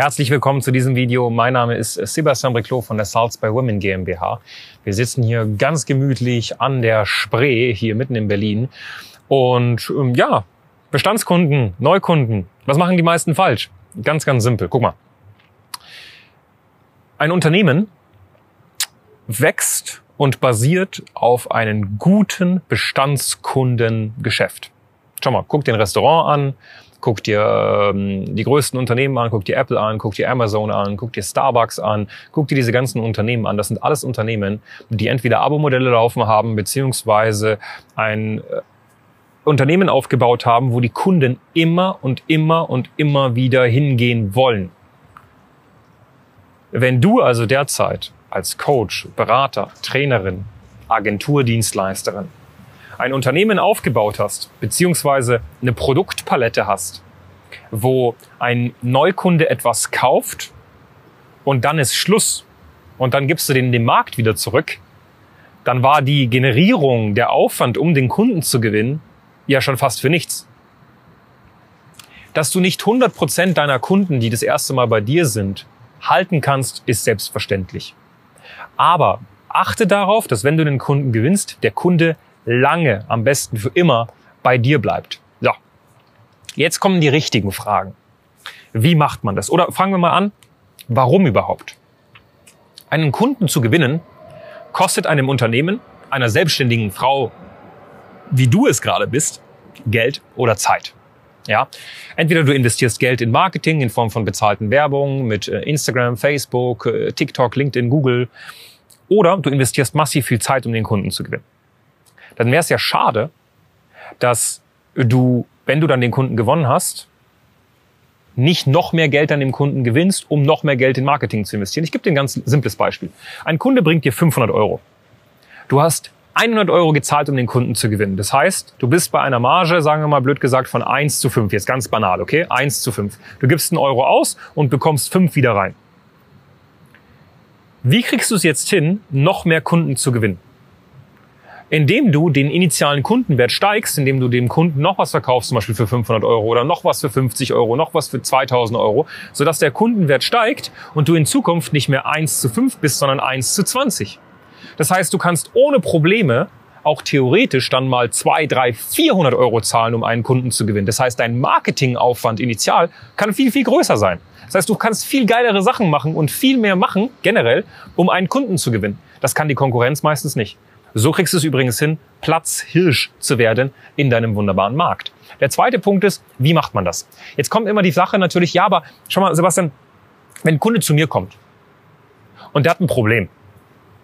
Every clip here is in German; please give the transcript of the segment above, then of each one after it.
Herzlich willkommen zu diesem Video. Mein Name ist Sebastian Briclot von der Salz by Women GmbH. Wir sitzen hier ganz gemütlich an der Spree, hier mitten in Berlin. Und ähm, ja, Bestandskunden, Neukunden, was machen die meisten falsch? Ganz, ganz simpel. Guck mal. Ein Unternehmen wächst und basiert auf einem guten Bestandskundengeschäft. Schau mal, guck dir ein Restaurant an, guck dir ähm, die größten Unternehmen an, guck dir Apple an, guck dir Amazon an, guck dir Starbucks an, guck dir diese ganzen Unternehmen an. Das sind alles Unternehmen, die entweder Abo-Modelle laufen haben, beziehungsweise ein äh, Unternehmen aufgebaut haben, wo die Kunden immer und immer und immer wieder hingehen wollen. Wenn du also derzeit als Coach, Berater, Trainerin, Agenturdienstleisterin ein Unternehmen aufgebaut hast, beziehungsweise eine Produktpalette hast, wo ein Neukunde etwas kauft und dann ist Schluss und dann gibst du den dem Markt wieder zurück, dann war die Generierung, der Aufwand, um den Kunden zu gewinnen, ja schon fast für nichts. Dass du nicht 100 Prozent deiner Kunden, die das erste Mal bei dir sind, halten kannst, ist selbstverständlich. Aber achte darauf, dass wenn du den Kunden gewinnst, der Kunde lange, am besten für immer, bei dir bleibt. So. Jetzt kommen die richtigen Fragen. Wie macht man das? Oder fangen wir mal an. Warum überhaupt? Einen Kunden zu gewinnen, kostet einem Unternehmen, einer selbstständigen Frau, wie du es gerade bist, Geld oder Zeit. Ja, entweder du investierst Geld in Marketing in Form von bezahlten Werbung mit äh, Instagram, Facebook, äh, TikTok, LinkedIn, Google, oder du investierst massiv viel Zeit, um den Kunden zu gewinnen dann wäre es ja schade, dass du, wenn du dann den Kunden gewonnen hast, nicht noch mehr Geld an dem Kunden gewinnst, um noch mehr Geld in Marketing zu investieren. Ich gebe dir ein ganz simples Beispiel. Ein Kunde bringt dir 500 Euro. Du hast 100 Euro gezahlt, um den Kunden zu gewinnen. Das heißt, du bist bei einer Marge, sagen wir mal blöd gesagt, von 1 zu 5. Jetzt ganz banal, okay? 1 zu 5. Du gibst einen Euro aus und bekommst 5 wieder rein. Wie kriegst du es jetzt hin, noch mehr Kunden zu gewinnen? Indem du den initialen Kundenwert steigst, indem du dem Kunden noch was verkaufst, zum Beispiel für 500 Euro oder noch was für 50 Euro, noch was für 2000 Euro, sodass der Kundenwert steigt und du in Zukunft nicht mehr 1 zu 5 bist, sondern 1 zu 20. Das heißt, du kannst ohne Probleme auch theoretisch dann mal 2, 3, 400 Euro zahlen, um einen Kunden zu gewinnen. Das heißt, dein Marketingaufwand initial kann viel, viel größer sein. Das heißt, du kannst viel geilere Sachen machen und viel mehr machen, generell, um einen Kunden zu gewinnen. Das kann die Konkurrenz meistens nicht. So kriegst du es übrigens hin, Platzhirsch zu werden in deinem wunderbaren Markt. Der zweite Punkt ist, wie macht man das? Jetzt kommt immer die Sache natürlich, ja, aber schau mal, Sebastian, wenn ein Kunde zu mir kommt und der hat ein Problem,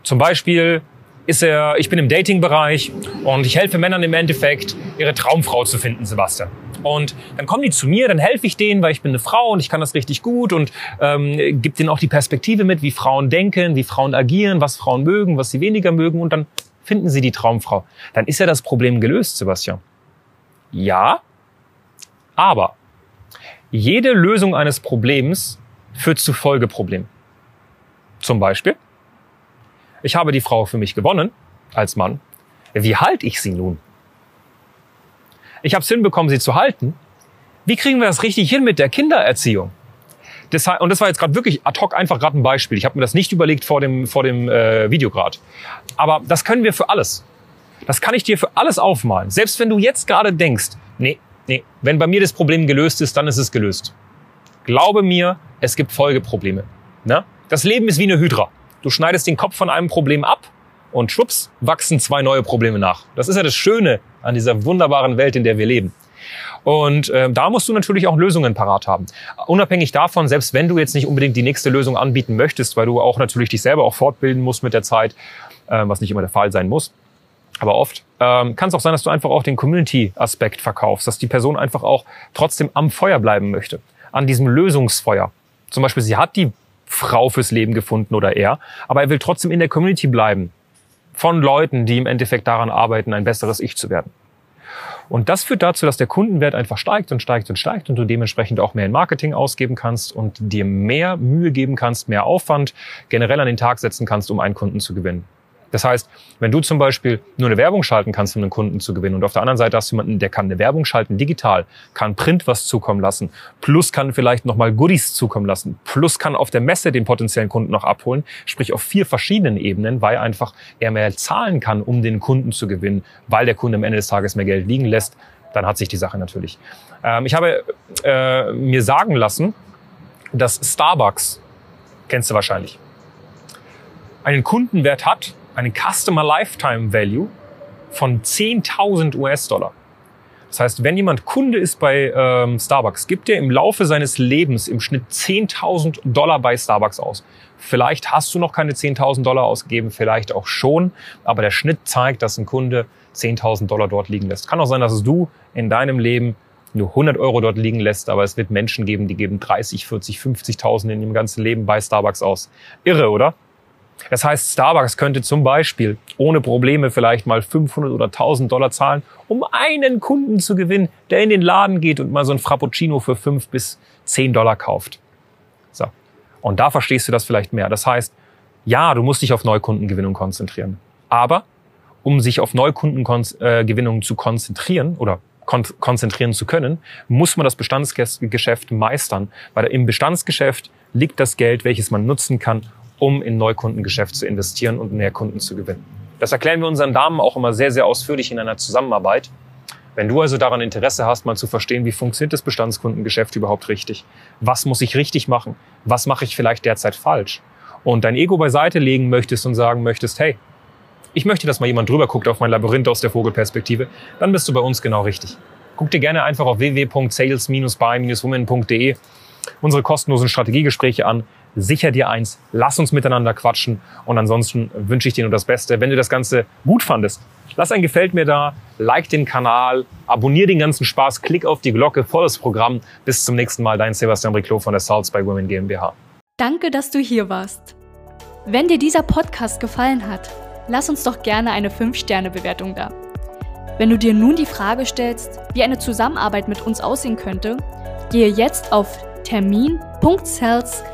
zum Beispiel ist er, ich bin im Dating-Bereich und ich helfe Männern im Endeffekt, ihre Traumfrau zu finden, Sebastian. Und dann kommen die zu mir, dann helfe ich denen, weil ich bin eine Frau und ich kann das richtig gut und ähm, gebe denen auch die Perspektive mit, wie Frauen denken, wie Frauen agieren, was Frauen mögen, was sie weniger mögen und dann finden Sie die Traumfrau. Dann ist ja das Problem gelöst, Sebastian. Ja, aber jede Lösung eines Problems führt zu Folgeproblemen. Zum Beispiel, ich habe die Frau für mich gewonnen als Mann. Wie halte ich sie nun? Ich habe es hinbekommen, sie zu halten. Wie kriegen wir das richtig hin mit der Kindererziehung? Das, und das war jetzt gerade wirklich ad hoc einfach gerade ein Beispiel. Ich habe mir das nicht überlegt vor dem, vor dem äh, Video gerade. Aber das können wir für alles. Das kann ich dir für alles aufmalen. Selbst wenn du jetzt gerade denkst, nee, nee, wenn bei mir das Problem gelöst ist, dann ist es gelöst. Glaube mir, es gibt Folgeprobleme. Ne? Das Leben ist wie eine Hydra. Du schneidest den Kopf von einem Problem ab und schwupps, wachsen zwei neue Probleme nach. Das ist ja das Schöne an dieser wunderbaren Welt, in der wir leben. Und äh, da musst du natürlich auch Lösungen parat haben. Unabhängig davon, selbst wenn du jetzt nicht unbedingt die nächste Lösung anbieten möchtest, weil du auch natürlich dich selber auch fortbilden musst mit der Zeit, äh, was nicht immer der Fall sein muss, aber oft ähm, kann es auch sein, dass du einfach auch den Community-Aspekt verkaufst, dass die Person einfach auch trotzdem am Feuer bleiben möchte, an diesem Lösungsfeuer Zum Beispiel, sie hat die Frau fürs Leben gefunden oder er, aber er will trotzdem in der Community bleiben. Von Leuten, die im Endeffekt daran arbeiten, ein besseres Ich zu werden. Und das führt dazu, dass der Kundenwert einfach steigt und steigt und steigt und du dementsprechend auch mehr in Marketing ausgeben kannst und dir mehr Mühe geben kannst, mehr Aufwand generell an den Tag setzen kannst, um einen Kunden zu gewinnen. Das heißt, wenn du zum Beispiel nur eine Werbung schalten kannst, um einen Kunden zu gewinnen und auf der anderen Seite hast du jemanden, der kann eine Werbung schalten digital, kann Print was zukommen lassen, plus kann vielleicht nochmal Goodies zukommen lassen, plus kann auf der Messe den potenziellen Kunden noch abholen, sprich auf vier verschiedenen Ebenen, weil einfach er mehr zahlen kann, um den Kunden zu gewinnen, weil der Kunde am Ende des Tages mehr Geld liegen lässt, dann hat sich die Sache natürlich. Ähm, ich habe äh, mir sagen lassen, dass Starbucks, kennst du wahrscheinlich, einen Kundenwert hat, einen Customer Lifetime Value von 10.000 US-Dollar. Das heißt, wenn jemand Kunde ist bei ähm, Starbucks, gibt er im Laufe seines Lebens im Schnitt 10.000 Dollar bei Starbucks aus. Vielleicht hast du noch keine 10.000 Dollar ausgegeben, vielleicht auch schon, aber der Schnitt zeigt, dass ein Kunde 10.000 Dollar dort liegen lässt. Kann auch sein, dass du in deinem Leben nur 100 Euro dort liegen lässt, aber es wird Menschen geben, die geben 30, 40, 50.000 in ihrem ganzen Leben bei Starbucks aus. Irre, oder? Das heißt, Starbucks könnte zum Beispiel ohne Probleme vielleicht mal 500 oder 1000 Dollar zahlen, um einen Kunden zu gewinnen, der in den Laden geht und mal so ein Frappuccino für 5 bis 10 Dollar kauft. So. Und da verstehst du das vielleicht mehr. Das heißt, ja, du musst dich auf Neukundengewinnung konzentrieren. Aber um sich auf Neukundengewinnung zu konzentrieren oder kon konzentrieren zu können, muss man das Bestandsgeschäft meistern, weil im Bestandsgeschäft liegt das Geld, welches man nutzen kann, um in Neukundengeschäft zu investieren und mehr Kunden zu gewinnen. Das erklären wir unseren Damen auch immer sehr, sehr ausführlich in einer Zusammenarbeit. Wenn du also daran Interesse hast, mal zu verstehen, wie funktioniert das Bestandskundengeschäft überhaupt richtig? Was muss ich richtig machen? Was mache ich vielleicht derzeit falsch? Und dein Ego beiseite legen möchtest und sagen möchtest, hey, ich möchte, dass mal jemand drüber guckt auf mein Labyrinth aus der Vogelperspektive, dann bist du bei uns genau richtig. Guck dir gerne einfach auf www.sales-by-women.de unsere kostenlosen Strategiegespräche an sicher dir eins, lass uns miteinander quatschen und ansonsten wünsche ich dir nur das Beste. Wenn du das Ganze gut fandest, lass ein Gefällt mir da, like den Kanal, abonniere den ganzen Spaß, klick auf die Glocke, volles Programm. Bis zum nächsten Mal, dein Sebastian Briclot von der Salz by Women GmbH. Danke, dass du hier warst. Wenn dir dieser Podcast gefallen hat, lass uns doch gerne eine 5-Sterne-Bewertung da. Wenn du dir nun die Frage stellst, wie eine Zusammenarbeit mit uns aussehen könnte, gehe jetzt auf termin.cells.com